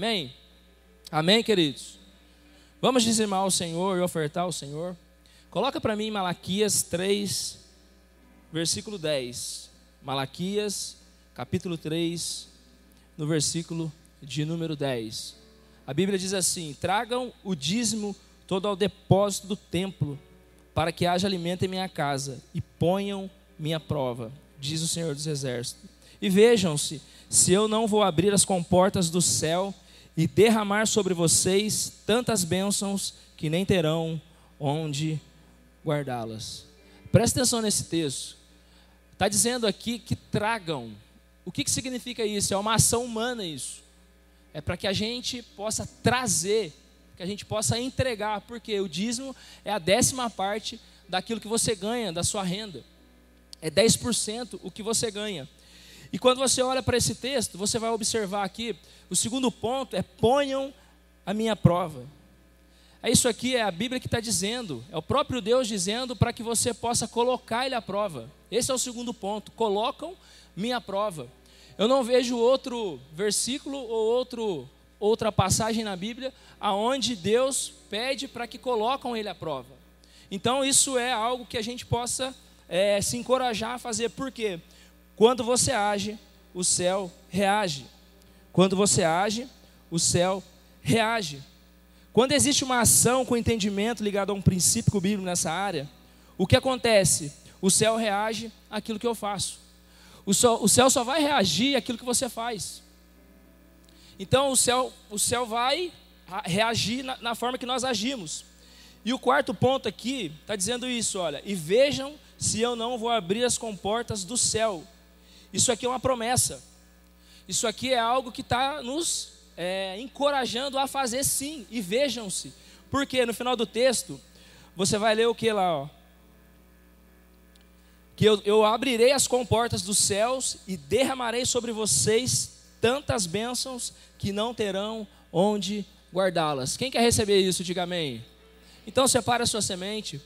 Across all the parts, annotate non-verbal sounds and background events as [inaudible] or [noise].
Amém? Amém, queridos? Vamos dizimar ao Senhor e ofertar ao Senhor. Coloca para mim Malaquias 3, versículo 10. Malaquias, capítulo 3, no versículo de número 10. A Bíblia diz assim: Tragam o dízimo todo ao depósito do templo, para que haja alimento em minha casa, e ponham minha prova, diz o Senhor dos Exércitos. E vejam-se, se eu não vou abrir as comportas do céu e derramar sobre vocês tantas bênçãos que nem terão onde guardá-las. Preste atenção nesse texto. Está dizendo aqui que tragam. O que, que significa isso? É uma ação humana isso. É para que a gente possa trazer, que a gente possa entregar, porque o dízimo é a décima parte daquilo que você ganha, da sua renda. É 10% o que você ganha. E quando você olha para esse texto, você vai observar aqui, o segundo ponto é ponham a minha prova. É isso aqui, é a Bíblia que está dizendo, é o próprio Deus dizendo para que você possa colocar Ele à prova. Esse é o segundo ponto, colocam minha prova. Eu não vejo outro versículo ou outro, outra passagem na Bíblia aonde Deus pede para que colocam Ele à prova. Então isso é algo que a gente possa é, se encorajar a fazer. Por quê? Quando você age, o céu reage. Quando você age, o céu reage. Quando existe uma ação com entendimento ligado a um princípio bíblico nessa área, o que acontece? O céu reage àquilo que eu faço. O céu, o céu só vai reagir àquilo que você faz. Então o céu, o céu vai reagir na, na forma que nós agimos. E o quarto ponto aqui está dizendo isso: olha, e vejam se eu não vou abrir as comportas do céu. Isso aqui é uma promessa. Isso aqui é algo que está nos é, encorajando a fazer sim. E vejam-se. Porque no final do texto, você vai ler o que lá? Ó? Que eu, eu abrirei as comportas dos céus e derramarei sobre vocês tantas bênçãos que não terão onde guardá-las. Quem quer receber isso, diga amém. Então separe a sua semente,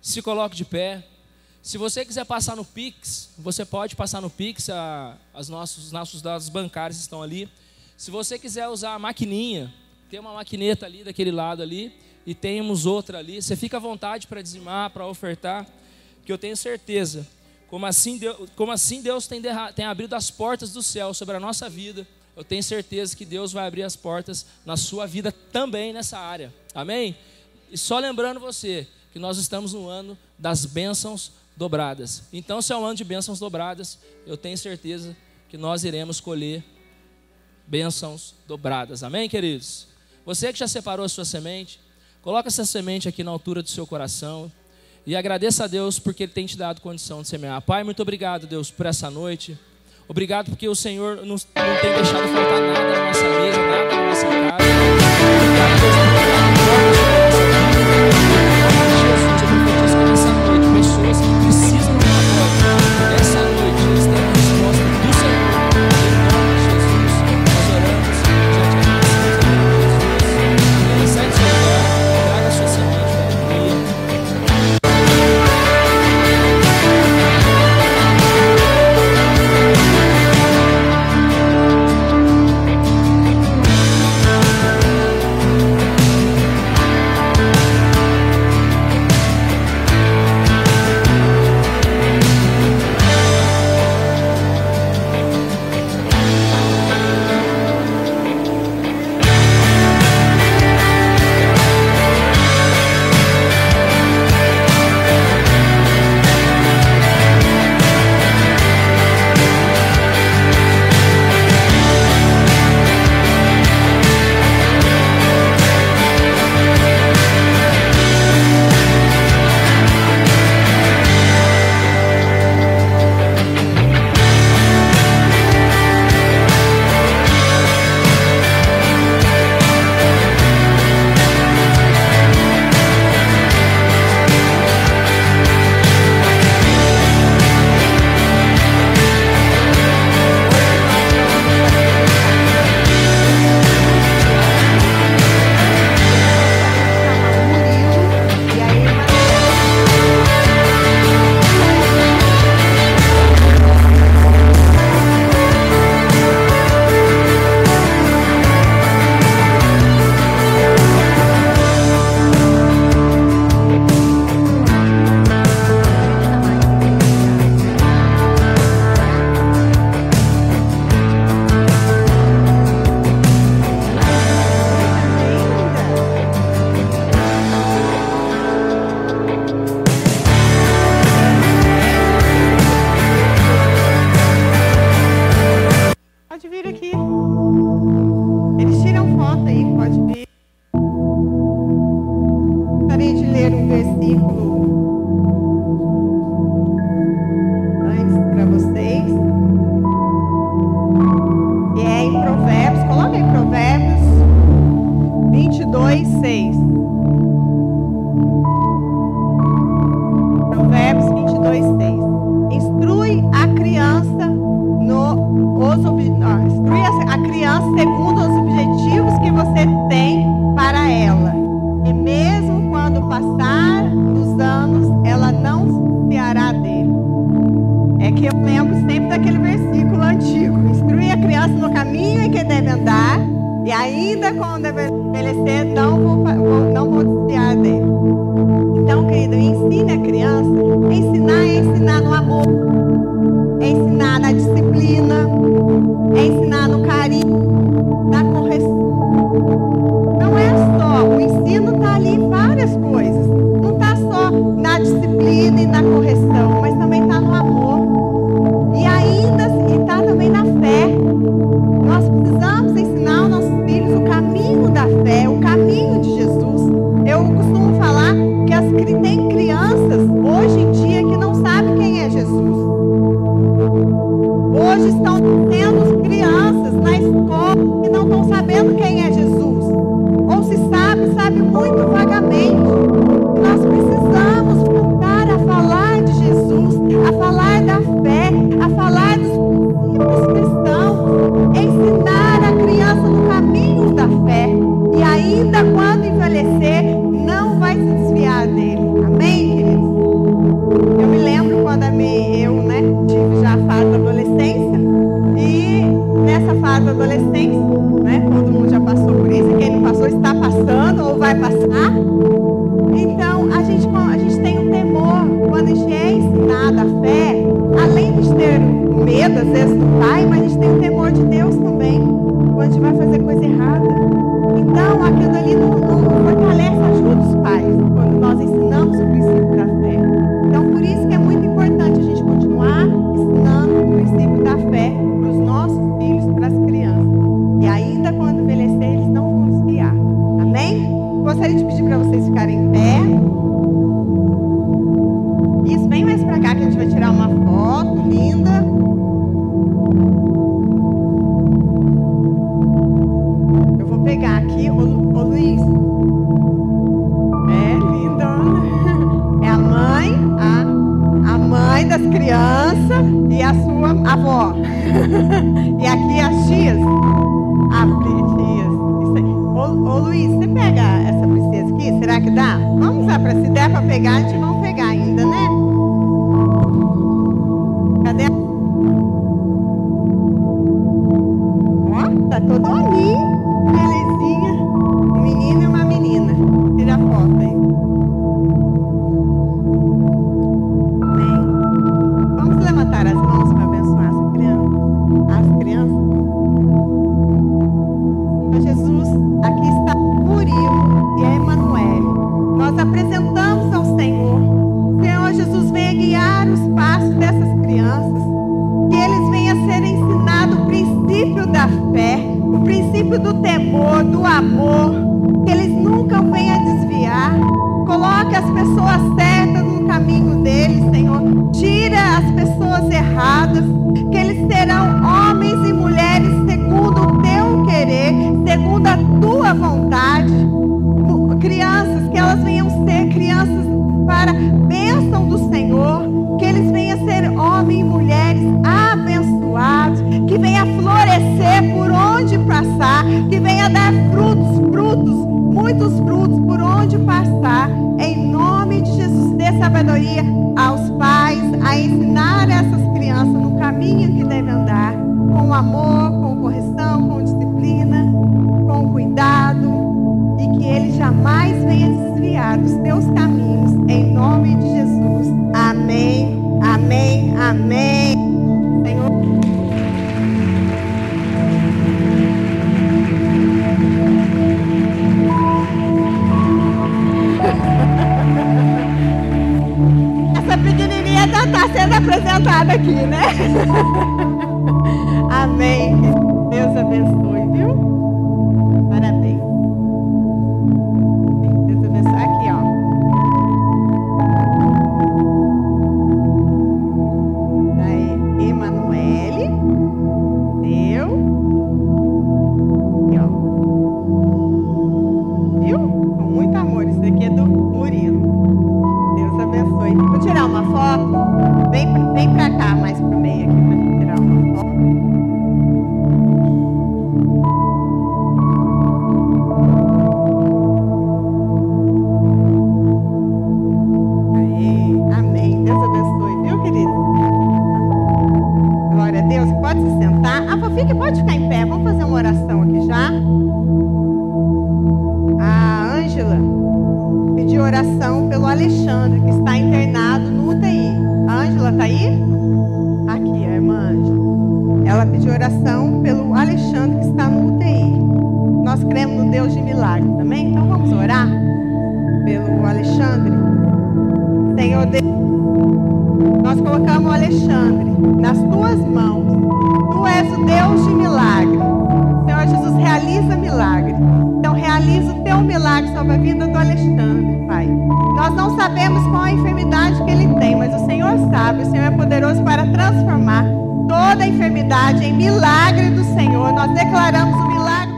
se coloque de pé. Se você quiser passar no Pix, você pode passar no Pix, a, as nossos, os nossos dados bancários estão ali. Se você quiser usar a maquininha, tem uma maquineta ali daquele lado ali e temos outra ali. Você fica à vontade para dizimar, para ofertar, que eu tenho certeza. Como assim Deus, como assim Deus tem, tem abrido as portas do céu sobre a nossa vida, eu tenho certeza que Deus vai abrir as portas na sua vida também nessa área. Amém? E só lembrando você que nós estamos no ano das bênçãos dobradas. Então, se é um ano de bênçãos dobradas, eu tenho certeza que nós iremos colher bênçãos dobradas. Amém, queridos? Você que já separou a sua semente, coloca essa semente aqui na altura do seu coração e agradeça a Deus porque Ele tem te dado condição de semear. Pai, muito obrigado, Deus, por essa noite. Obrigado porque o Senhor não, não tem deixado faltar nada na nossa mesa, nada na nossa casa. Vou pegar aqui, ô, sabemos qual a enfermidade que ele tem, mas o Senhor sabe. O Senhor é poderoso para transformar toda a enfermidade em milagre do Senhor. Nós declaramos o milagre.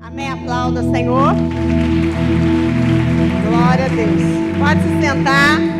Amém. Aplauda, Senhor. Glória a Deus. Pode se sentar.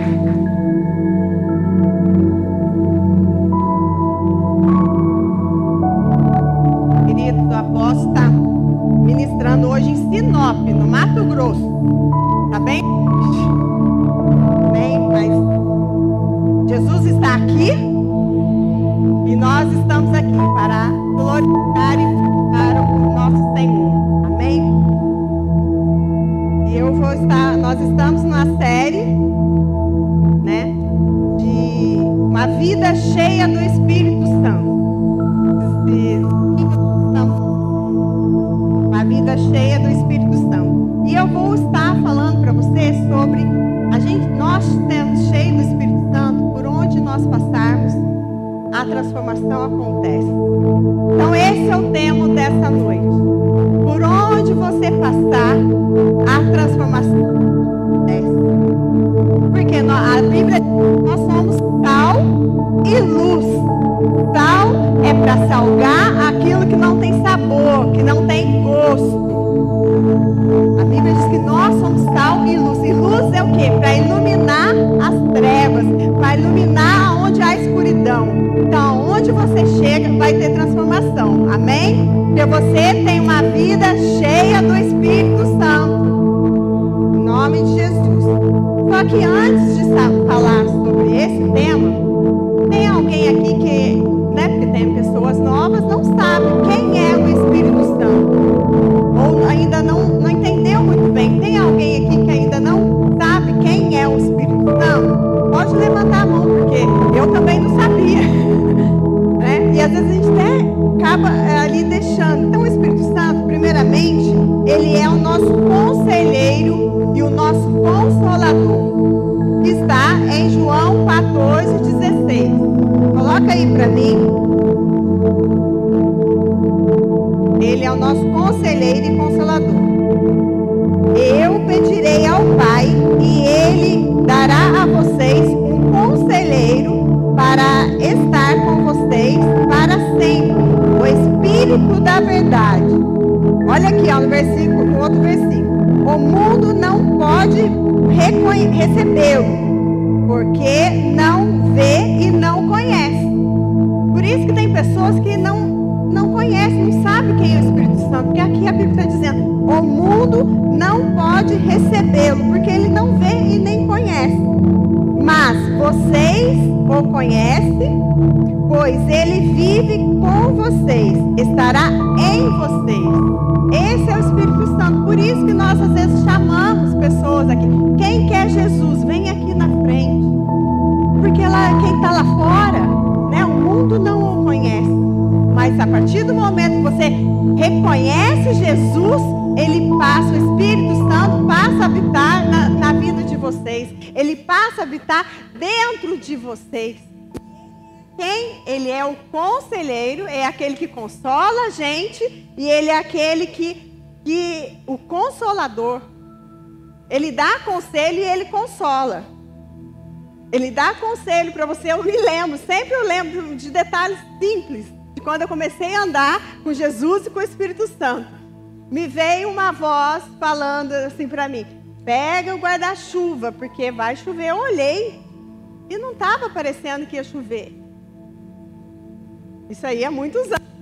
Onde você chega, vai ter transformação. Amém? Porque você tem uma vida cheia do Espírito Santo. Em nome de Jesus. Só que antes de falar sobre esse tema, tem alguém aqui acaba é, ali deixando. Então o Espírito Santo, primeiramente, ele é o nosso conselheiro e o nosso consolador. Está em João 14, 16. Coloca aí para mim. Ele é o nosso conselheiro e consolador. Da Verdade. Olha aqui, ó, no versículo, no outro versículo. O mundo não pode recebê-lo, porque não vê e não conhece. Por isso que tem pessoas que não, não conhecem, não sabem quem é o Espírito Santo. Porque aqui a Bíblia está dizendo: o mundo não pode recebê-lo, porque ele não vê e nem conhece. Mas vocês o conhecem, pois ele vive com vocês, estará em vocês. Esse é o Espírito Santo. Por isso que nós às vezes chamamos pessoas aqui. Quem quer Jesus, vem aqui na frente. Porque lá, quem está lá fora, né, o mundo não o conhece. Mas a partir do momento que você reconhece Jesus, ele passa, o Espírito Santo passa a habitar na, na vida de vocês. Ele passa a habitar dentro de vocês. Quem ele é o conselheiro, é aquele que consola a gente, e ele é aquele que, que o consolador. Ele dá conselho e ele consola. Ele dá conselho para você. Eu me lembro, sempre eu lembro de detalhes simples de quando eu comecei a andar com Jesus e com o Espírito Santo. Me veio uma voz falando assim para mim: pega o guarda-chuva, porque vai chover. Eu olhei e não estava parecendo que ia chover. Isso aí há muitos anos.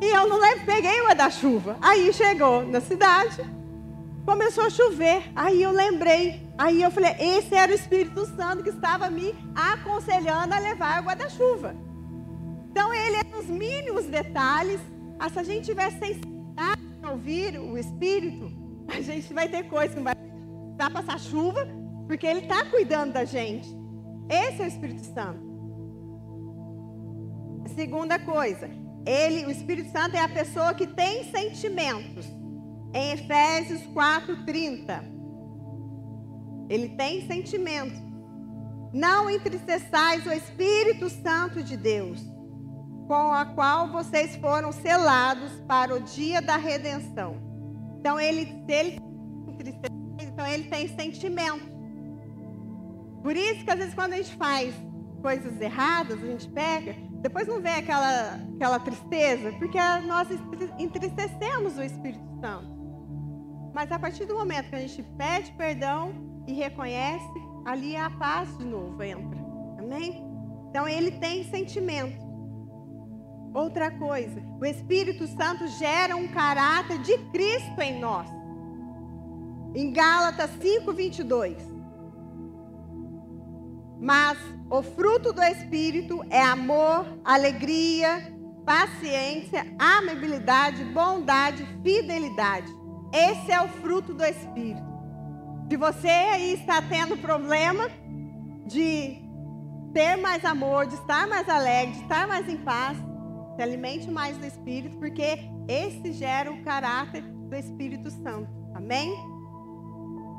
E eu não lembro, peguei o guarda-chuva. Aí chegou na cidade, começou a chover. Aí eu lembrei Aí eu falei, esse era o Espírito Santo que estava me aconselhando a levar o guarda-chuva. Então ele é nos mínimos detalhes. Ah, se a gente tiver sensibilidade ouvir o Espírito, [laughs] a gente vai ter coisa que não vai precisar passar chuva, porque ele está cuidando da gente. Esse é o Espírito Santo. Segunda coisa, ele, o Espírito Santo é a pessoa que tem sentimentos. Em Efésios 4:30. Ele tem sentimentos. Não entristeçais o Espírito Santo de Deus, com a qual vocês foram selados para o dia da redenção. Então ele, ele então ele tem sentimento. Por isso que às vezes quando a gente faz coisas erradas, a gente pega, depois não vem aquela, aquela tristeza, porque nós entristecemos o Espírito Santo. Mas a partir do momento que a gente pede perdão e reconhece, ali a paz de novo entra. Amém? Então ele tem sentimento. Outra coisa, o Espírito Santo gera um caráter de Cristo em nós. Em Gálatas 5, 22. Mas o fruto do Espírito é amor, alegria, paciência, amabilidade, bondade, fidelidade. Esse é o fruto do Espírito. Se você aí está tendo problema de ter mais amor, de estar mais alegre, de estar mais em paz, se alimente mais do Espírito, porque esse gera o caráter do Espírito Santo. Amém?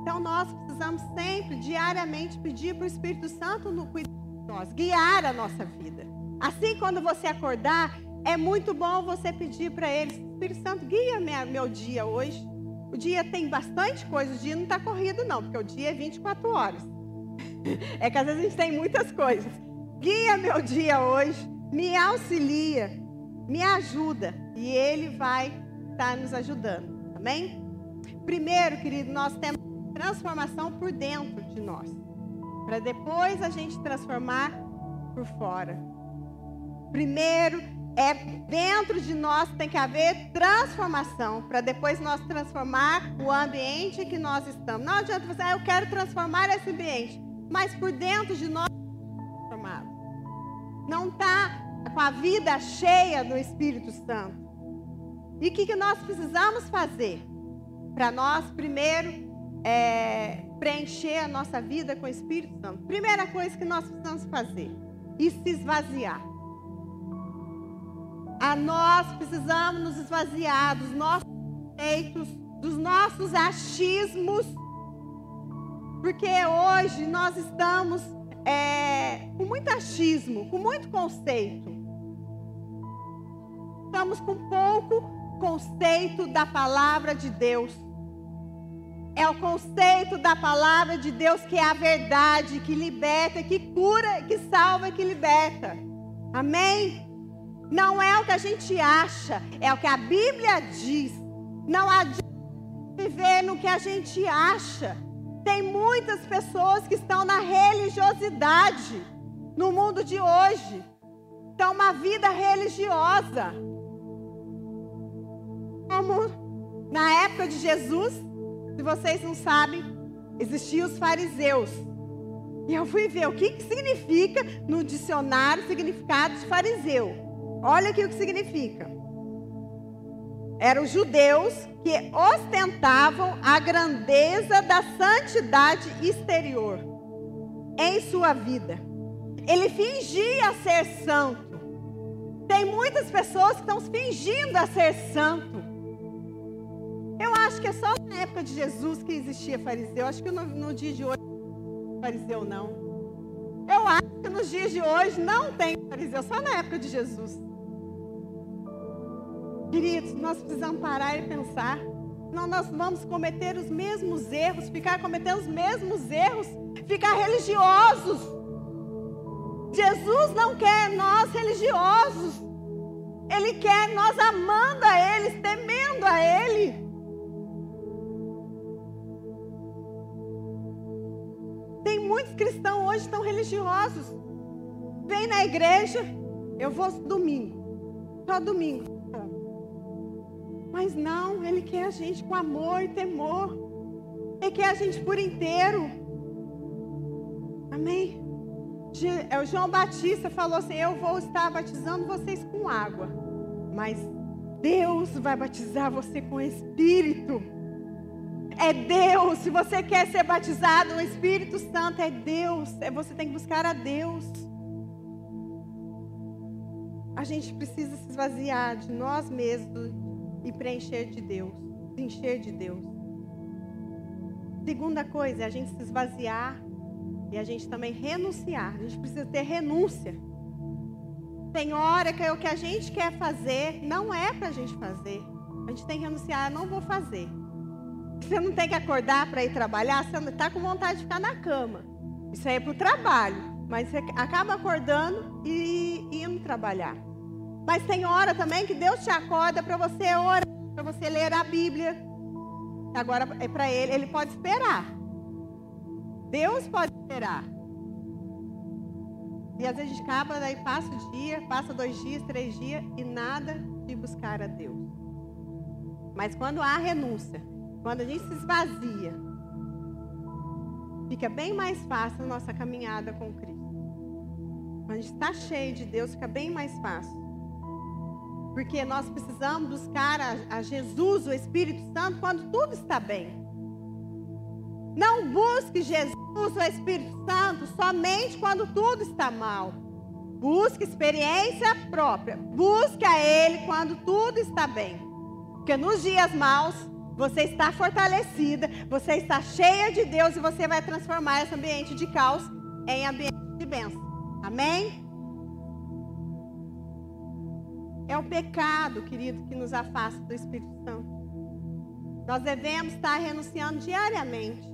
Então nós precisamos sempre, diariamente, pedir para o Espírito Santo no cuidar de nós, guiar a nossa vida. Assim, quando você acordar, é muito bom você pedir para Ele, Espírito Santo, guia minha, meu dia hoje. O dia tem bastante coisa, o dia não está corrido, não, porque o dia é 24 horas. [laughs] É que às vezes a gente tem muitas coisas. Guia meu dia hoje, me auxilia, me ajuda, e Ele vai estar tá nos ajudando. Amém? Primeiro, querido, nós temos transformação por dentro de nós, para depois a gente transformar por fora. Primeiro é dentro de nós tem que haver transformação para depois nós transformar o ambiente que nós estamos. Não adianta você, ah, eu quero transformar esse ambiente, mas por dentro de nós transformado. Não está com a vida cheia do Espírito Santo. E o que, que nós precisamos fazer? Para nós, primeiro, é, preencher a nossa vida com o Espírito Santo, primeira coisa que nós precisamos fazer, e se esvaziar. A nós precisamos nos esvaziar dos nossos conceitos, dos nossos achismos, porque hoje nós estamos é, com muito achismo, com muito conceito. Estamos com pouco conceito da palavra de Deus é o conceito da palavra de Deus que é a verdade, que liberta, que cura, que salva, que liberta. Amém? Não é o que a gente acha, é o que a Bíblia diz. Não adianta viver no que a gente acha. Tem muitas pessoas que estão na religiosidade no mundo de hoje. Estão uma vida religiosa. Como na época de Jesus, se vocês não sabem, existiam os fariseus. E eu fui ver o que, que significa no dicionário significado de fariseu. Olha aqui o que significa. Eram judeus que ostentavam a grandeza da santidade exterior em sua vida. Ele fingia ser santo. Tem muitas pessoas que estão fingindo a ser santo. Eu acho que é só na época de Jesus que existia fariseu. Acho que no, no dia de hoje fariseu não. Eu acho que nos dias de hoje não tem fariseu, só na época de Jesus. Queridos, nós precisamos parar e pensar. Não, nós vamos cometer os mesmos erros, ficar cometendo os mesmos erros, ficar religiosos. Jesus não quer nós religiosos. Ele quer nós amando a Ele, temendo a Ele. Cristãos hoje estão religiosos. Vem na igreja, eu vou domingo, só domingo. Mas não, Ele quer a gente com amor e temor. Ele quer a gente por inteiro. Amém? É, O João Batista falou assim: Eu vou estar batizando vocês com água, mas Deus vai batizar você com Espírito. É Deus. Se você quer ser batizado no Espírito Santo, é Deus. É você tem que buscar a Deus. A gente precisa se esvaziar de nós mesmos e preencher de Deus, se encher de Deus. Segunda coisa é a gente se esvaziar e a gente também renunciar. A gente precisa ter renúncia. Tem hora que é o que a gente quer fazer não é para a gente fazer. A gente tem que renunciar, eu não vou fazer. Você não tem que acordar para ir trabalhar, você está com vontade de ficar na cama. Isso aí é para o trabalho. Mas você acaba acordando e indo trabalhar. Mas tem hora também que Deus te acorda para você orar, para você ler a Bíblia. Agora é para ele, ele pode esperar. Deus pode esperar. E às vezes acaba, daí passa o dia, passa dois dias, três dias e nada de buscar a Deus. Mas quando há renúncia, quando a gente se esvazia, fica bem mais fácil a nossa caminhada com Cristo. Quando a gente está cheio de Deus, fica bem mais fácil. Porque nós precisamos buscar a, a Jesus, o Espírito Santo, quando tudo está bem. Não busque Jesus, o Espírito Santo, somente quando tudo está mal. Busque experiência própria. Busque a Ele quando tudo está bem. Porque nos dias maus, você está fortalecida, você está cheia de Deus e você vai transformar esse ambiente de caos em ambiente de bênção. Amém? É o pecado, querido, que nos afasta do Espírito Santo. Nós devemos estar renunciando diariamente.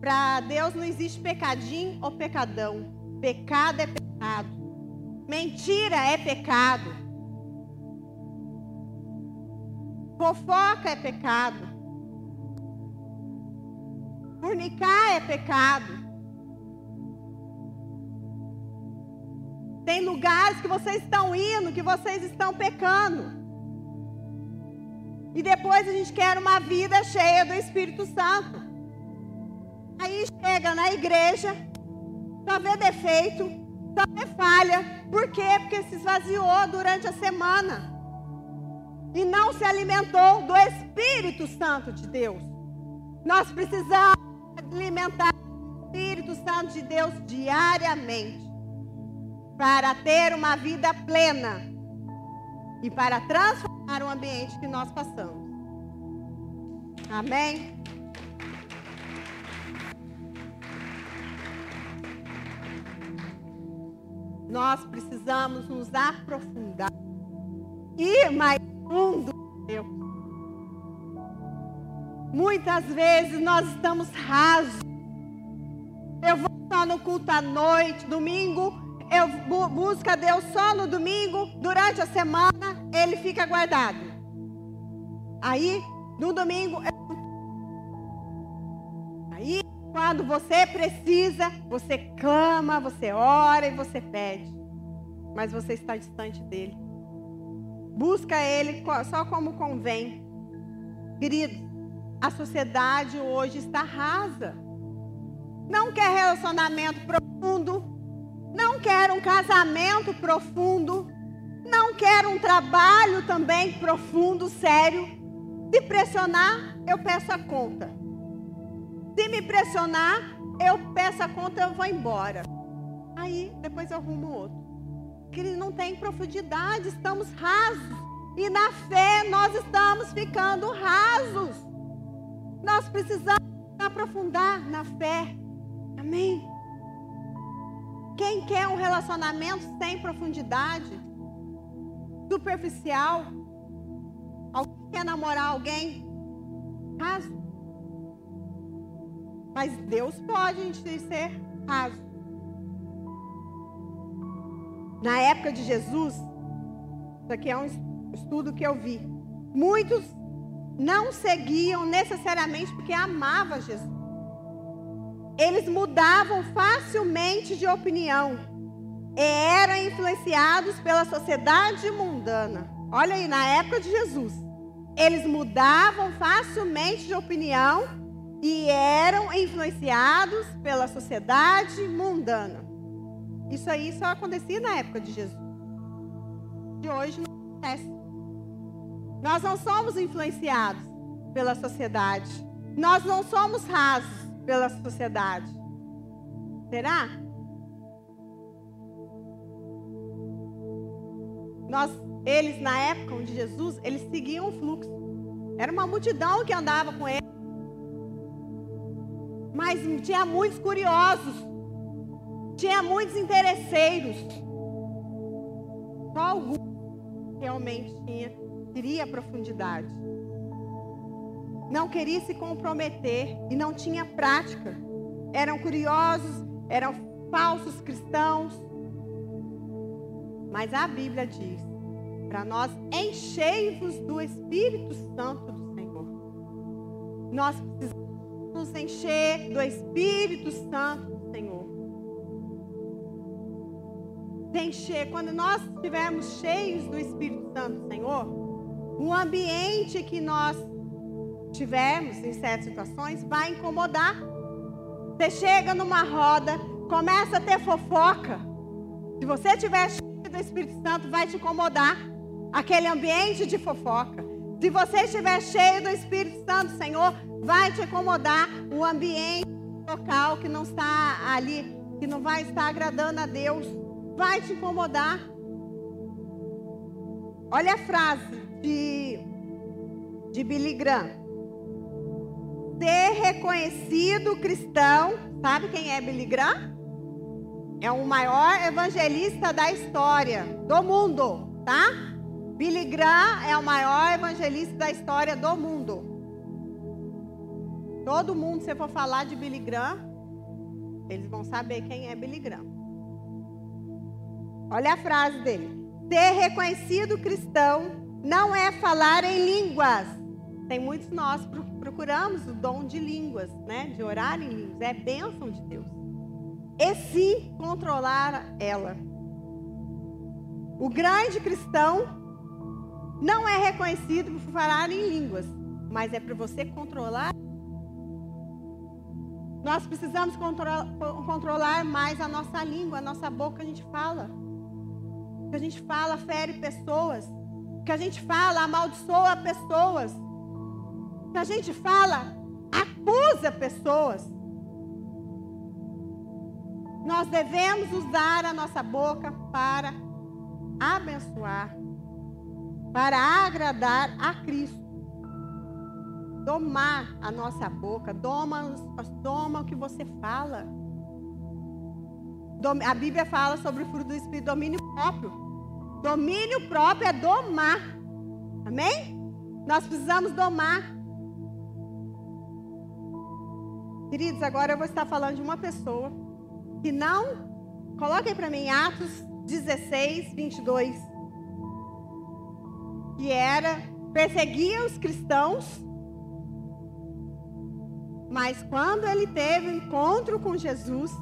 Para Deus não existe pecadinho ou pecadão. Pecado é pecado. Mentira é pecado. Fofoca é pecado. Fornicar é pecado. Tem lugares que vocês estão indo, que vocês estão pecando. E depois a gente quer uma vida cheia do Espírito Santo. Aí chega na igreja, só vê defeito, só vê falha. Por quê? Porque se esvaziou durante a semana. E não se alimentou do Espírito Santo de Deus. Nós precisamos alimentar o Espírito Santo de Deus diariamente. Para ter uma vida plena. E para transformar o ambiente que nós passamos. Amém? Nós precisamos nos aprofundar. Ir mais Deus. Muitas vezes nós estamos rasos. Eu vou só no culto à noite, domingo. Eu bu busco a Deus só no domingo. Durante a semana, Ele fica guardado. Aí, no domingo, eu... aí quando você precisa, você clama, você ora e você pede. Mas você está distante dele. Busca ele só como convém. Queridos, a sociedade hoje está rasa. Não quer relacionamento profundo. Não quer um casamento profundo. Não quer um trabalho também profundo, sério. Se pressionar, eu peço a conta. Se me pressionar, eu peço a conta, eu vou embora. Aí, depois eu arrumo outro. Que não tem profundidade, estamos rasos. E na fé nós estamos ficando rasos. Nós precisamos aprofundar na fé. Amém? Quem quer um relacionamento sem profundidade, superficial, alguém quer namorar alguém raso? Mas Deus pode a gente ser raso. Na época de Jesus, isso aqui é um estudo que eu vi. Muitos não seguiam necessariamente porque amavam Jesus. Eles mudavam facilmente de opinião e eram influenciados pela sociedade mundana. Olha aí, na época de Jesus, eles mudavam facilmente de opinião e eram influenciados pela sociedade mundana. Isso aí só acontecia na época de Jesus. De hoje não acontece. Nós não somos influenciados pela sociedade. Nós não somos rasos pela sociedade. Será? Nós, eles na época de Jesus, eles seguiam o fluxo. Era uma multidão que andava com ele. Mas tinha muitos curiosos. Tinha muitos interesseiros. Só alguns realmente tinha, queria profundidade. Não queria se comprometer e não tinha prática. Eram curiosos, eram falsos cristãos. Mas a Bíblia diz para nós enchei-vos do Espírito Santo do Senhor. Nós precisamos nos encher do Espírito Santo Encher, quando nós estivermos cheios do Espírito Santo Senhor, o ambiente que nós tivermos em certas situações vai incomodar. Você chega numa roda, começa a ter fofoca. Se você estiver cheio do Espírito Santo, vai te incomodar aquele ambiente de fofoca. Se você estiver cheio do Espírito Santo, Senhor, vai te incomodar o ambiente local que não está ali, que não vai estar agradando a Deus, vai te incomodar. Olha a frase de, de Billy Graham. Ser reconhecido cristão, sabe quem é Billy Graham? É o maior evangelista da história do mundo, tá? Billy Graham é o maior evangelista da história do mundo. Todo mundo, se for falar de Billy Graham, eles vão saber quem é Billy Graham. Olha a frase dele: Ser reconhecido cristão não é falar em línguas. Tem muitos nós procuramos o dom de línguas, né? De orar em línguas. É bênção de Deus. E sim controlar ela. O grande cristão não é reconhecido por falar em línguas, mas é para você controlar. Nós precisamos controlar mais a nossa língua, a nossa boca, a gente fala. Que a gente fala fere pessoas. Que a gente fala amaldiçoa pessoas. Que a gente fala acusa pessoas. Nós devemos usar a nossa boca para abençoar para agradar a Cristo. Domar a nossa boca, doma, doma o que você fala. A Bíblia fala sobre o fruto do Espírito, domínio próprio. Domínio próprio é domar. Amém? Nós precisamos domar. Queridos, agora eu vou estar falando de uma pessoa que não. Coloquem para mim Atos 16, 22 que era perseguia os cristãos, mas quando ele teve encontro com Jesus,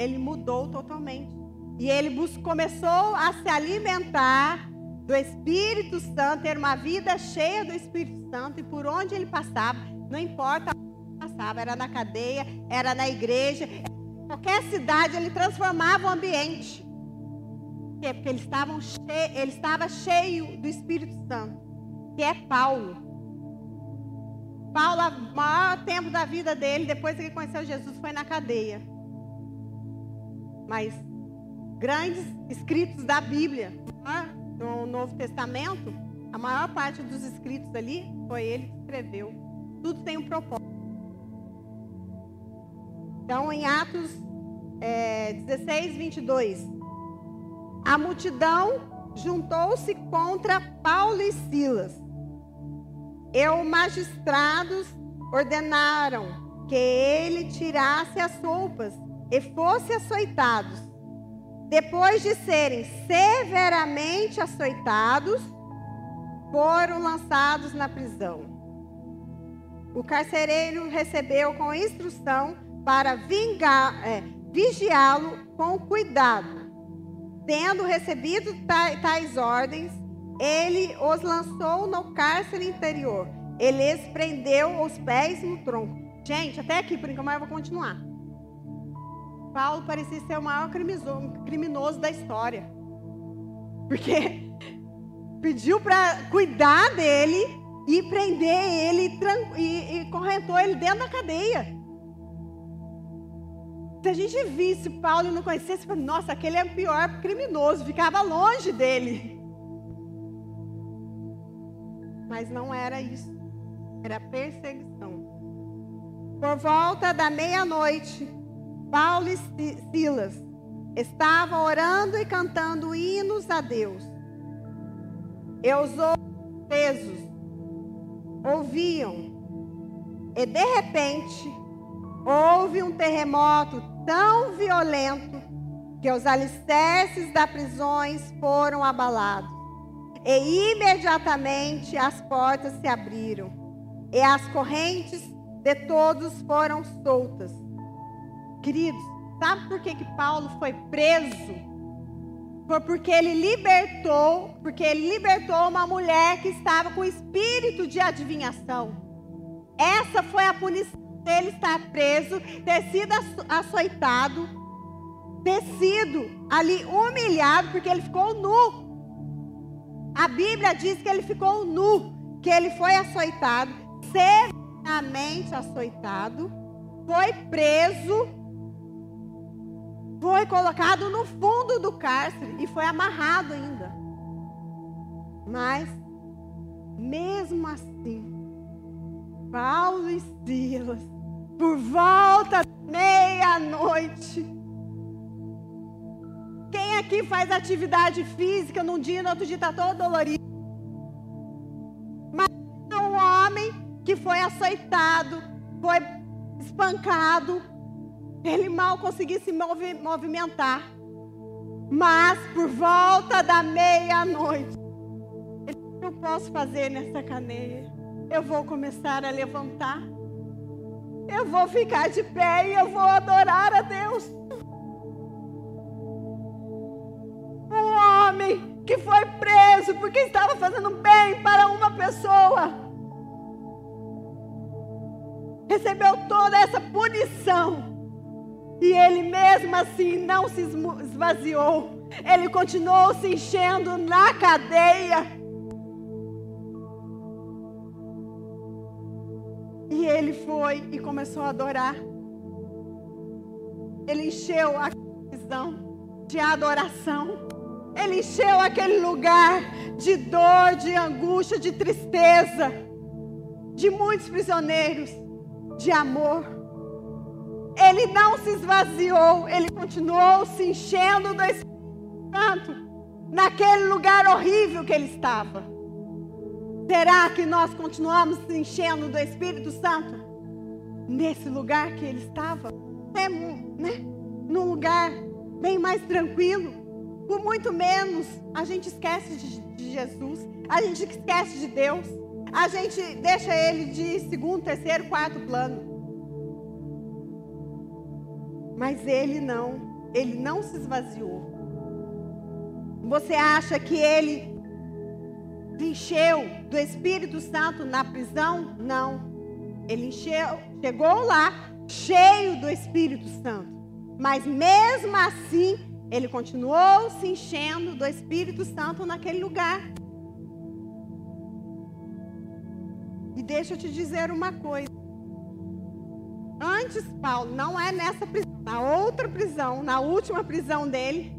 ele mudou totalmente. E ele começou a se alimentar do Espírito Santo, ter uma vida cheia do Espírito Santo, e por onde ele passava, não importa onde passava, era na cadeia, era na igreja, qualquer cidade, ele transformava o ambiente? Porque cheio, ele estava cheio do Espírito Santo, que é Paulo. Paulo, o maior tempo da vida dele, depois que ele conheceu Jesus, foi na cadeia. Mas grandes escritos da Bíblia, no Novo Testamento, a maior parte dos escritos ali foi ele que escreveu. Tudo tem um propósito. Então, em Atos é, 16, 22. A multidão juntou-se contra Paulo e Silas. E os magistrados ordenaram que ele tirasse as roupas e fosse açoitados. Depois de serem severamente açoitados, foram lançados na prisão. O carcereiro recebeu com instrução para é, vigiá-lo com cuidado Tendo recebido tais ordens, ele os lançou no cárcere interior ele prendeu os pés no tronco. Gente, até aqui, por enquanto, mas eu vou continuar. Paulo parecia ser o maior criminoso da história. Porque [laughs] pediu para cuidar dele e prender ele e, e correntou ele dentro da cadeia. Se a gente visse Paulo e não conhecesse, nossa, aquele é o pior criminoso, ficava longe dele. Mas não era isso, era perseguição. Por volta da meia-noite, Paulo e Silas estavam orando e cantando hinos a Deus. E os presos ouviam, e de repente houve um terremoto tão violento que os alicerces das prisões foram abalados. E imediatamente as portas se abriram, e as correntes de todos foram soltas. Queridos, sabe por que, que Paulo foi preso? Foi porque ele libertou, porque ele libertou uma mulher que estava com espírito de adivinhação. Essa foi a punição dele estar preso, ter sido açoitado, ter sido ali humilhado, porque ele ficou nu. A Bíblia diz que ele ficou nu, que ele foi açoitado, severamente açoitado, foi preso, foi colocado no fundo do cárcere e foi amarrado ainda. Mas, mesmo assim, Paulo e Silas, por volta meia-noite, quem aqui faz atividade física num dia e no outro dia está todo dolorido? Mas um homem que foi açoitado, foi espancado, ele mal conseguia se movimentar. Mas por volta da meia-noite, eu posso fazer nessa cadeia. Eu vou começar a levantar. Eu vou ficar de pé e eu vou adorar a Deus. homem que foi preso porque estava fazendo bem para uma pessoa, recebeu toda essa punição. E ele mesmo assim não se esvaziou. Ele continuou se enchendo na cadeia. E ele foi e começou a adorar. Ele encheu a visão de adoração. Ele encheu aquele lugar de dor, de angústia, de tristeza, de muitos prisioneiros, de amor. Ele não se esvaziou, ele continuou se enchendo do Espírito Santo naquele lugar horrível que ele estava. Será que nós continuamos se enchendo do Espírito Santo nesse lugar que ele estava? É, né? Num lugar bem mais tranquilo. Por muito menos a gente esquece de, de Jesus, a gente esquece de Deus, a gente deixa Ele de segundo, terceiro, quarto plano. Mas Ele não, Ele não se esvaziou. Você acha que Ele encheu do Espírito Santo na prisão? Não. Ele encheu, chegou lá cheio do Espírito Santo. Mas mesmo assim, ele continuou se enchendo do Espírito Santo naquele lugar. E deixa eu te dizer uma coisa. Antes, Paulo, não é nessa prisão, na outra prisão, na última prisão dele,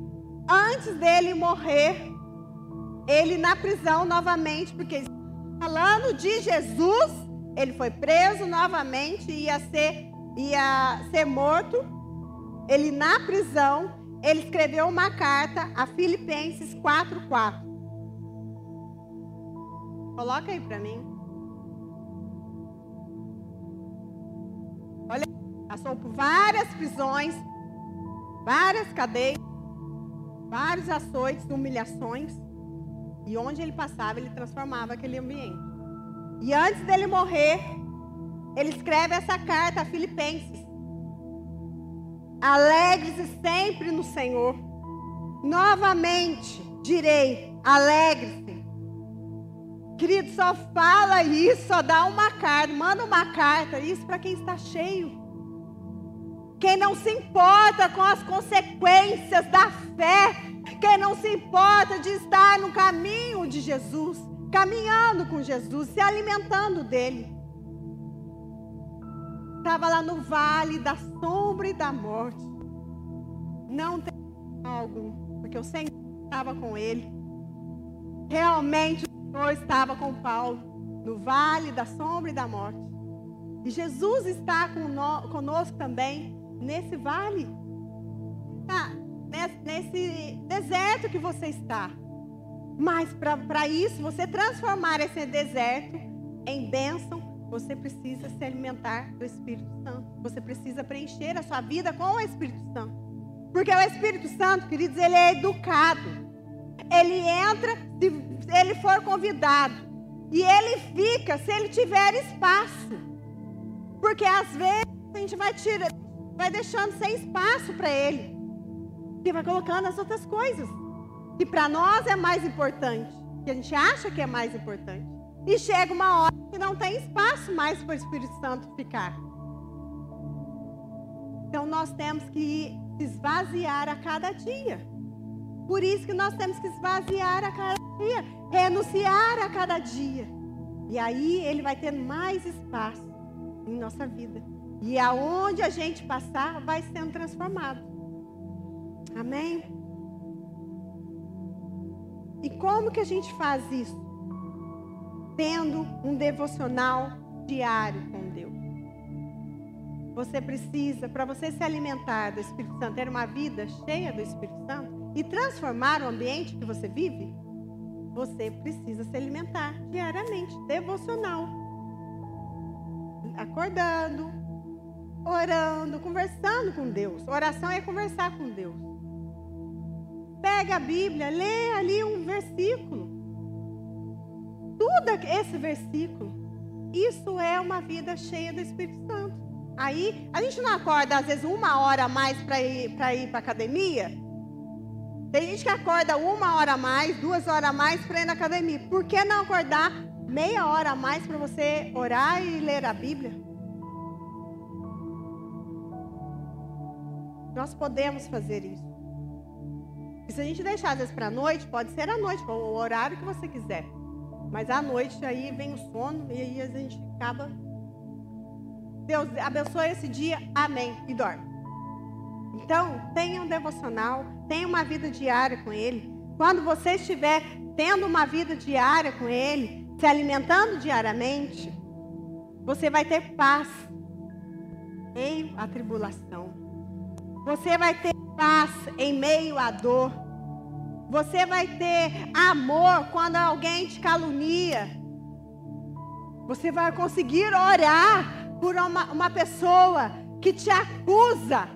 antes dele morrer, ele na prisão novamente, porque falando de Jesus, ele foi preso novamente, ia ser, ia ser morto. Ele na prisão, ele escreveu uma carta a Filipenses 4:4. Coloca aí para mim. Olha, passou por várias prisões, várias cadeias, vários açoites, humilhações, e onde ele passava, ele transformava aquele ambiente. E antes dele morrer, ele escreve essa carta a Filipenses. Alegre-se sempre no Senhor. Novamente direi: alegre-se. Querido, só fala isso, só dá uma carta, manda uma carta, isso para quem está cheio. Quem não se importa com as consequências da fé, quem não se importa de estar no caminho de Jesus, caminhando com Jesus, se alimentando dele. Estava lá no vale da sombra e da morte. Não tem algum, porque o Senhor estava com ele. Realmente o Senhor estava com Paulo no vale da sombra e da morte. E Jesus está conosco também nesse vale. Tá, nesse deserto que você está. Mas para isso, você transformar esse deserto em bênção, você precisa se alimentar do Espírito Santo. Você precisa preencher a sua vida com o Espírito Santo. Porque o Espírito Santo, queridos, ele é educado. Ele entra se ele for convidado. E ele fica se ele tiver espaço. Porque às vezes a gente vai tirar, vai deixando sem espaço para ele. E vai colocando as outras coisas. Que para nós é mais importante. Que a gente acha que é mais importante. E chega uma hora que não tem espaço mais para o Espírito Santo ficar. Então nós temos que esvaziar a cada dia. Por isso que nós temos que esvaziar a cada dia, renunciar a cada dia. E aí ele vai ter mais espaço em nossa vida. E aonde a gente passar, vai sendo transformado. Amém? E como que a gente faz isso? tendo um devocional diário com Deus. Você precisa, para você se alimentar do Espírito Santo, ter uma vida cheia do Espírito Santo e transformar o ambiente que você vive, você precisa se alimentar diariamente, devocional. Acordando, orando, conversando com Deus. Oração é conversar com Deus. Pega a Bíblia, lê ali um versículo estuda esse versículo. Isso é uma vida cheia do Espírito Santo. Aí, a gente não acorda às vezes uma hora a mais para ir para ir para academia. Tem gente que acorda uma hora a mais, duas horas a mais para ir na academia. Por que não acordar meia hora a mais para você orar e ler a Bíblia? Nós podemos fazer isso. E se a gente deixar às vezes para a noite, pode ser à noite, o horário que você quiser. Mas à noite aí vem o sono e aí a gente acaba. Deus abençoe esse dia, amém. E dorme. Então, tenha um devocional, tenha uma vida diária com Ele. Quando você estiver tendo uma vida diária com Ele, se alimentando diariamente, você vai ter paz em a tribulação. Você vai ter paz em meio à dor. Você vai ter amor quando alguém te calunia. Você vai conseguir orar por uma, uma pessoa que te acusa.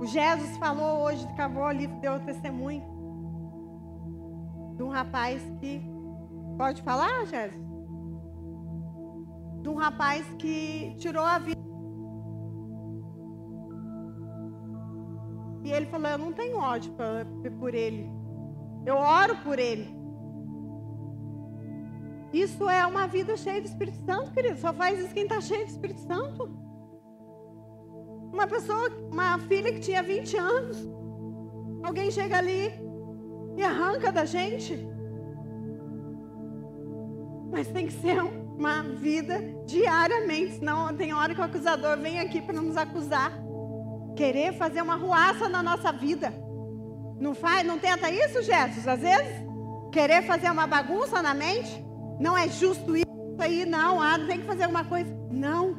O Jesus falou hoje, cavou ali, deu testemunho de um rapaz que. Pode falar, Jesus? De um rapaz que tirou a vida E ele falou: Eu não tenho ódio pra, por ele. Eu oro por ele. Isso é uma vida cheia do Espírito Santo, querido. Só faz isso quem está cheio do Espírito Santo. Uma pessoa, uma filha que tinha 20 anos. Alguém chega ali e arranca da gente. Mas tem que ser uma vida diariamente, senão tem hora que o acusador vem aqui para nos acusar querer fazer uma ruaça na nossa vida. Não faz, não tenta isso, Jesus? Às vezes, querer fazer uma bagunça na mente, não é justo isso aí, não, ah, tem que fazer alguma coisa. Não.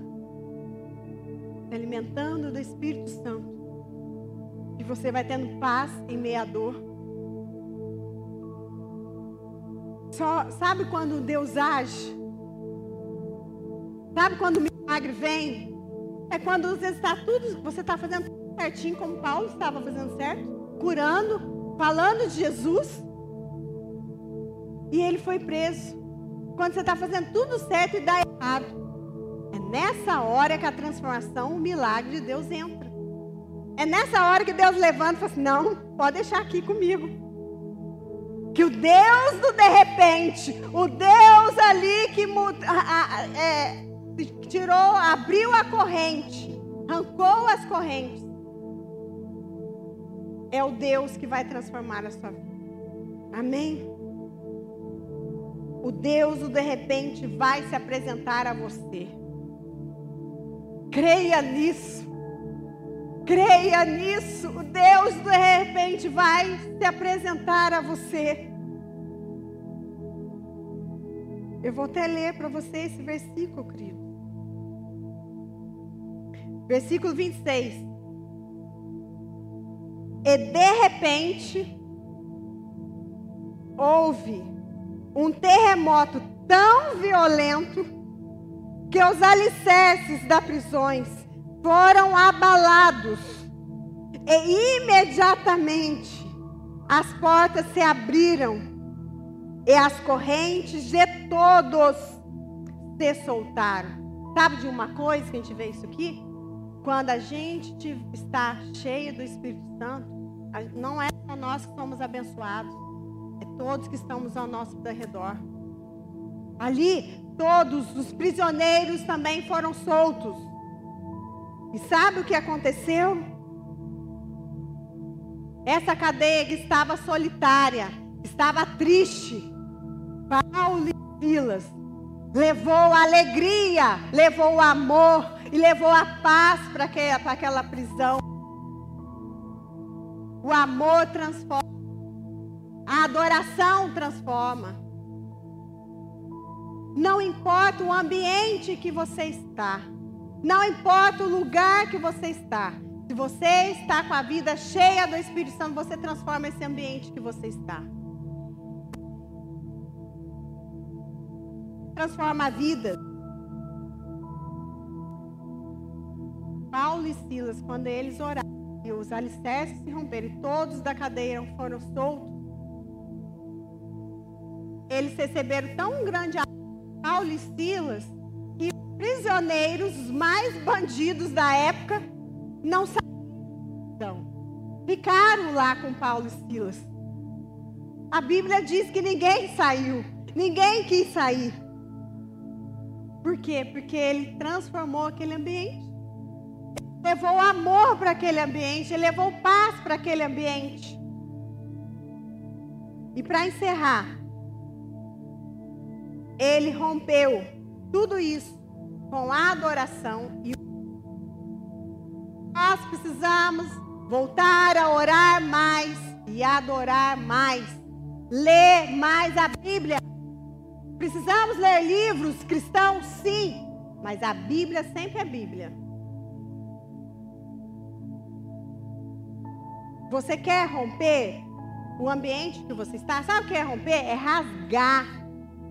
Alimentando do Espírito Santo. E você vai tendo paz em meia dor. Só, sabe quando Deus age? Sabe quando o milagre vem? É quando você está tudo, você está fazendo tudo certinho como Paulo estava fazendo certo, curando, falando de Jesus. E ele foi preso. Quando você está fazendo tudo certo e dá errado. É nessa hora que a transformação, o milagre de Deus entra. É nessa hora que Deus levanta e fala assim: não, pode deixar aqui comigo. Que o Deus do de repente, o Deus ali que é, tirou, abriu a corrente, arrancou as correntes, é o Deus que vai transformar a sua vida. Amém? O Deus do de repente vai se apresentar a você. Creia nisso. Creia nisso. O Deus de repente vai se apresentar a você. Eu vou até ler para você esse versículo, querido. Versículo 26. E de repente houve um terremoto tão violento que os alicerces das prisões foram abalados e imediatamente as portas se abriram e as correntes de todos se soltaram. Sabe de uma coisa que a gente vê isso aqui? Quando a gente está cheio do Espírito Santo, não é só nós que somos abençoados, é todos que estamos ao nosso redor. Ali, todos os prisioneiros também foram soltos. E sabe o que aconteceu? Essa cadeia que estava solitária, estava triste. Paulo e Silas levou alegria, levou amor e levou a paz para aquela, prisão. O amor transforma, a adoração transforma. Não importa o ambiente que você está. Não importa o lugar que você está. Se você está com a vida cheia do Espírito Santo, você transforma esse ambiente que você está. Transforma a vida. Paulo e Silas, quando eles oraram e os alicerces se romperam e todos da cadeia foram soltos, eles receberam tão grande amor, Paulo e Silas, prisioneiros, os mais bandidos da época, não saíram. Ficaram lá com Paulo e Silas. A Bíblia diz que ninguém saiu, ninguém quis sair. Por quê? Porque ele transformou aquele ambiente. Levou amor para aquele ambiente, levou paz para aquele ambiente. E para encerrar, ele rompeu tudo isso com a adoração e nós precisamos voltar a orar mais e adorar mais, ler mais a Bíblia. Precisamos ler livros cristãos, sim, mas a Bíblia sempre é Bíblia. Você quer romper o ambiente que você está? Sabe o que é romper? É rasgar,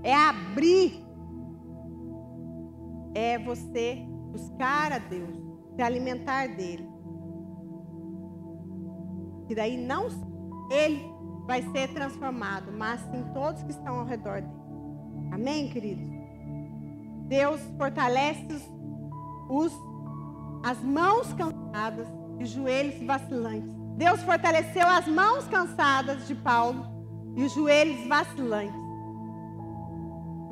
é abrir é você buscar a Deus, se alimentar dele. E daí não ele vai ser transformado, mas sim todos que estão ao redor dele. Amém, queridos? Deus fortalece os, as mãos cansadas e os joelhos vacilantes. Deus fortaleceu as mãos cansadas de Paulo e os joelhos vacilantes.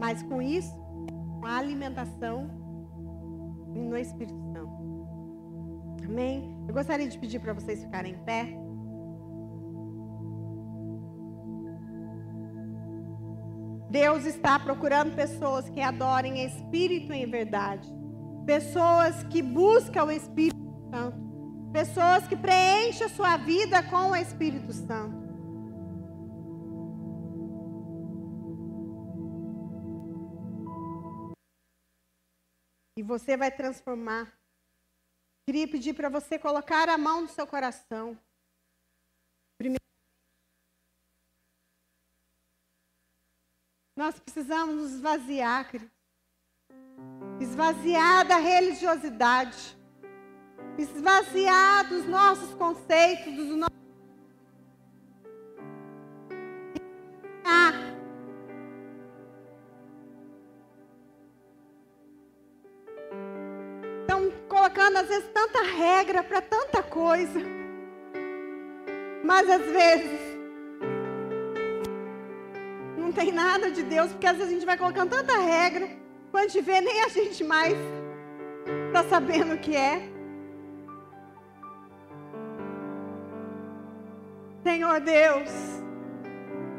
Mas com isso, a alimentação no Espírito Santo. Amém? Eu gostaria de pedir para vocês ficarem em pé. Deus está procurando pessoas que adorem Espírito em verdade. Pessoas que buscam o Espírito Santo. Pessoas que preenchem a sua vida com o Espírito Santo. E você vai transformar. Queria pedir para você colocar a mão no seu coração. Primeiro, nós precisamos nos esvaziar. Esvaziar da religiosidade. Esvaziar dos nossos conceitos, dos nossos colocando às vezes tanta regra para tanta coisa. Mas às vezes não tem nada de Deus, porque às vezes a gente vai colocando tanta regra, quando a gente vê, nem a gente mais está sabendo o que é. Senhor Deus,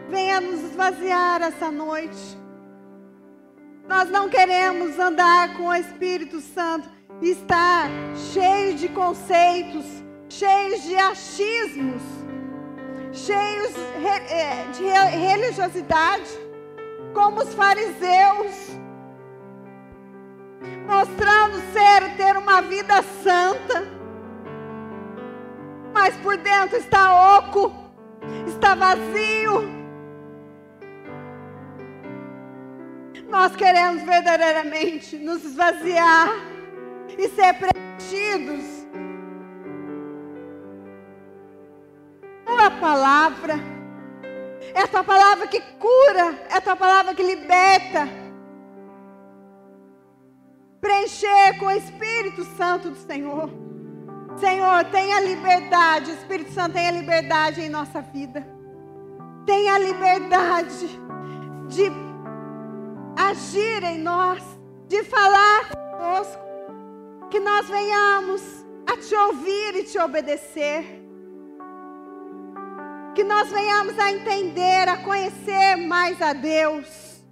venha nos esvaziar essa noite. Nós não queremos andar com o Espírito Santo e estar cheio de conceitos, cheios de achismos, cheios é, de religiosidade, como os fariseus, mostrando ser ter uma vida santa, mas por dentro está oco, está vazio Nós queremos verdadeiramente nos esvaziar e ser preenchidos. Tua palavra é a tua palavra que cura, é a tua palavra que liberta. Preencher com o Espírito Santo do Senhor. Senhor, tenha liberdade, Espírito Santo tenha liberdade em nossa vida. Tenha liberdade de agir em nós, de falar conosco, que nós venhamos a te ouvir e te obedecer. Que nós venhamos a entender, a conhecer mais a Deus,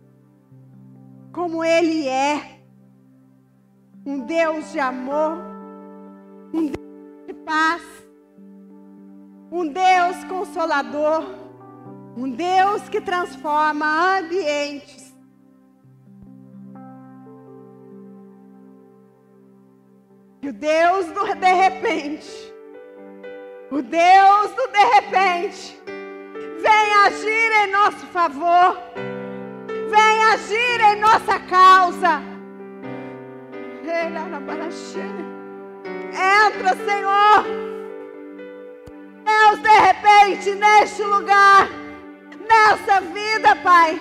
como Ele é, um Deus de amor, um Deus de paz, um Deus consolador, um Deus que transforma ambientes E o Deus do de repente, o Deus do de repente, vem agir em nosso favor, vem agir em nossa causa. Entra, Senhor. Deus, de repente, neste lugar, nessa vida, Pai.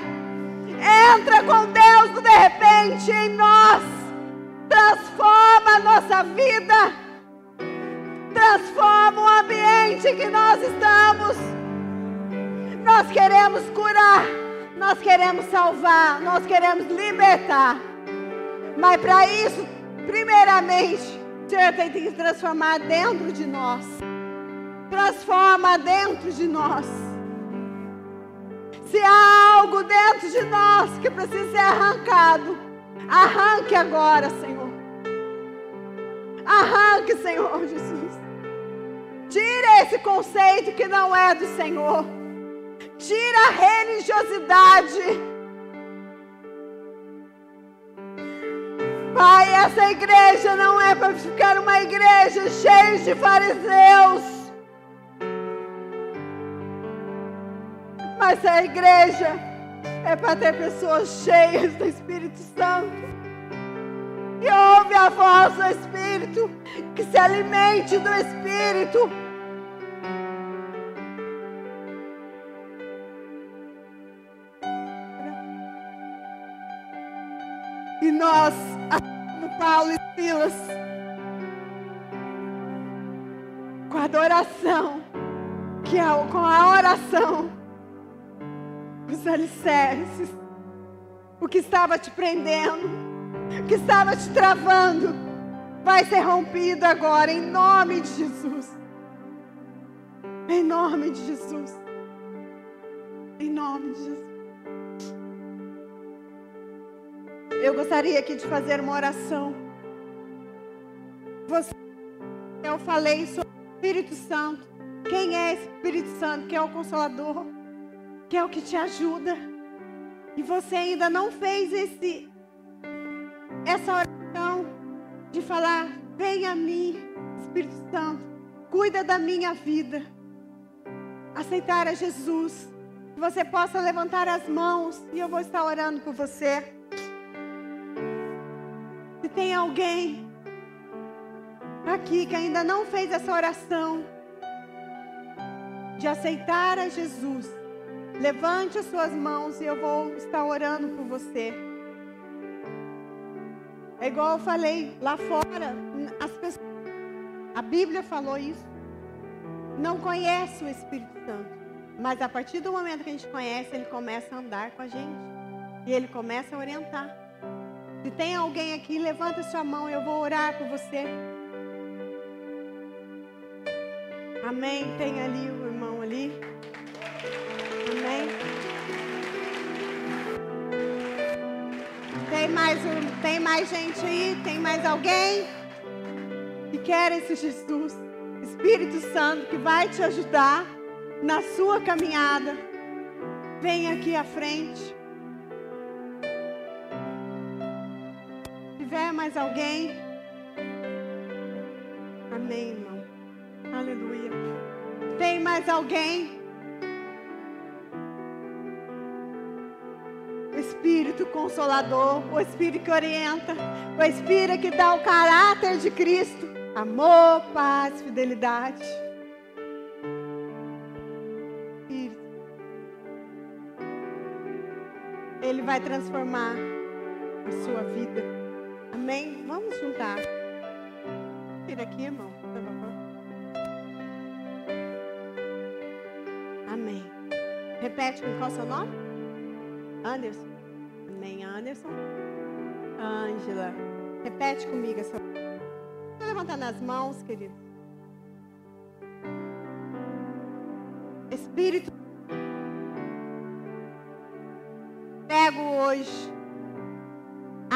Entra com Deus de repente em nós transforma a nossa vida, transforma o ambiente que nós estamos. Nós queremos curar, nós queremos salvar, nós queremos libertar. Mas para isso, primeiramente, Senhor tem que transformar dentro de nós. Transforma dentro de nós. Se há algo dentro de nós que precisa ser arrancado, arranque agora, Senhor. Arranque, Senhor Jesus. Tira esse conceito que não é do Senhor. Tira a religiosidade. Pai, essa igreja não é para ficar uma igreja cheia de fariseus. Mas a igreja é para ter pessoas cheias do Espírito Santo que ouve a voz do Espírito, que se alimente do Espírito. E nós, Paulo e Silas, com a adoração, que é com a oração, os alicerces, o que estava te prendendo, que estava te travando vai ser rompido agora, em nome de Jesus. Em nome de Jesus. Em nome de Jesus. Eu gostaria aqui de fazer uma oração. Você, eu falei sobre o Espírito Santo. Quem é Espírito Santo? Que é o Consolador, que é o que te ajuda. E você ainda não fez esse essa oração de falar: Vem a mim, Espírito Santo, cuida da minha vida. Aceitar a Jesus. Que você possa levantar as mãos e eu vou estar orando por você. Tem alguém aqui que ainda não fez essa oração de aceitar a Jesus, levante as suas mãos e eu vou estar orando por você. É igual eu falei lá fora, as pessoas, a Bíblia falou isso. Não conhece o Espírito Santo. Mas a partir do momento que a gente conhece, ele começa a andar com a gente. E ele começa a orientar. Se tem alguém aqui, levanta sua mão, eu vou orar por você. Amém. Tem ali o irmão ali. Amém. Tem mais, tem mais gente aí? Tem mais alguém que quer esse Jesus? Espírito Santo que vai te ajudar na sua caminhada. Vem aqui à frente. Mais alguém. Amém, irmão. Aleluia. Tem mais alguém? O Espírito Consolador, o Espírito que orienta, o Espírito que dá o caráter de Cristo, amor, paz, fidelidade. Espírito. Ele vai transformar a sua vida. Amém? Vamos juntar. Tira aqui, irmão, por favor. Amém. Repete com qual é o seu nome? Anderson. Amém, Anderson. Ângela. Repete comigo essa. Estou levantando as mãos, querido. Espírito. Pego hoje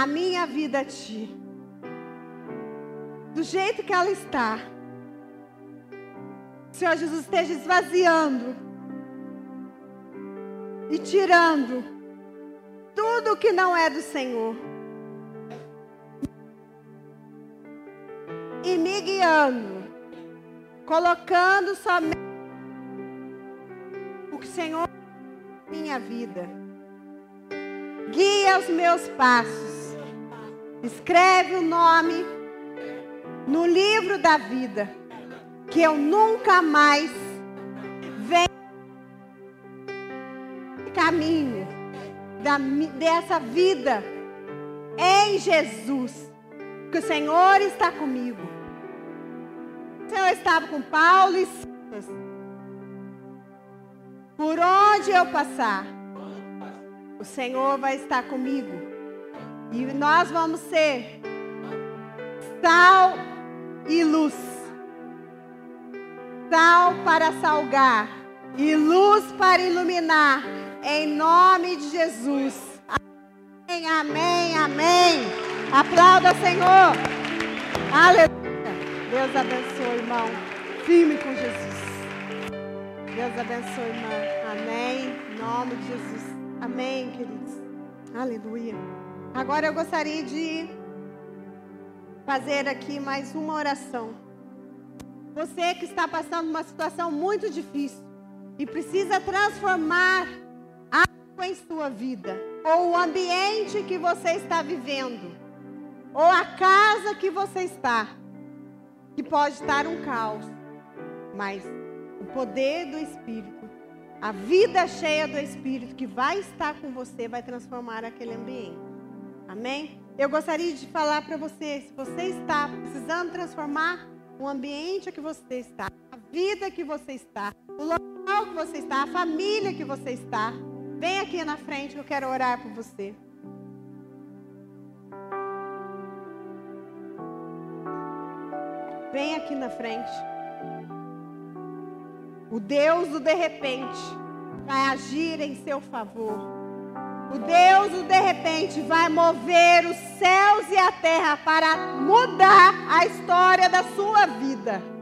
a minha vida a ti. Do jeito que ela está. O Senhor Jesus esteja esvaziando e tirando tudo que não é do Senhor. E me guiando, colocando somente o Senhor minha vida. Guia os meus passos. Escreve o nome no livro da vida, que eu nunca mais venha caminho da, dessa vida em Jesus, que o Senhor está comigo. O Senhor estava com Paulo e Silas. Por onde eu passar, o Senhor vai estar comigo. E nós vamos ser sal e luz. Sal para salgar e luz para iluminar. Em nome de Jesus. Amém, amém, amém. Aplauda, Senhor. Aleluia. Deus abençoe, irmão. Firme com Jesus. Deus abençoe, irmã. Amém. Em nome de Jesus. Amém, queridos. Aleluia. Agora eu gostaria de fazer aqui mais uma oração. Você que está passando uma situação muito difícil e precisa transformar algo em sua vida, ou o ambiente que você está vivendo, ou a casa que você está, que pode estar um caos, mas o poder do Espírito, a vida cheia do Espírito que vai estar com você, vai transformar aquele ambiente. Amém? Eu gostaria de falar para você, se você está precisando transformar o ambiente que você está, a vida que você está, o local que você está, a família que você está, vem aqui na frente que eu quero orar por você. Vem aqui na frente. O Deus do de repente vai agir em seu favor. O Deus de repente vai mover os céus e a terra para mudar a história da sua vida.